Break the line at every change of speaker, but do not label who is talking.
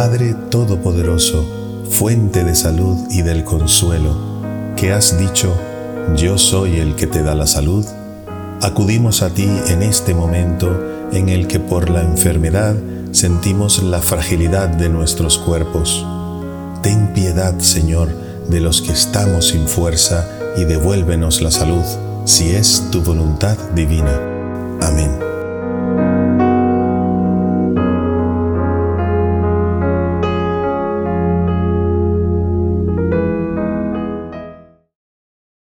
Padre Todopoderoso, fuente de salud y del consuelo, que has dicho, yo soy el que te da la salud, acudimos a ti en este momento en el que por la enfermedad sentimos la fragilidad de nuestros cuerpos. Ten piedad, Señor, de los que estamos sin fuerza y devuélvenos la salud, si es tu voluntad divina. Amén.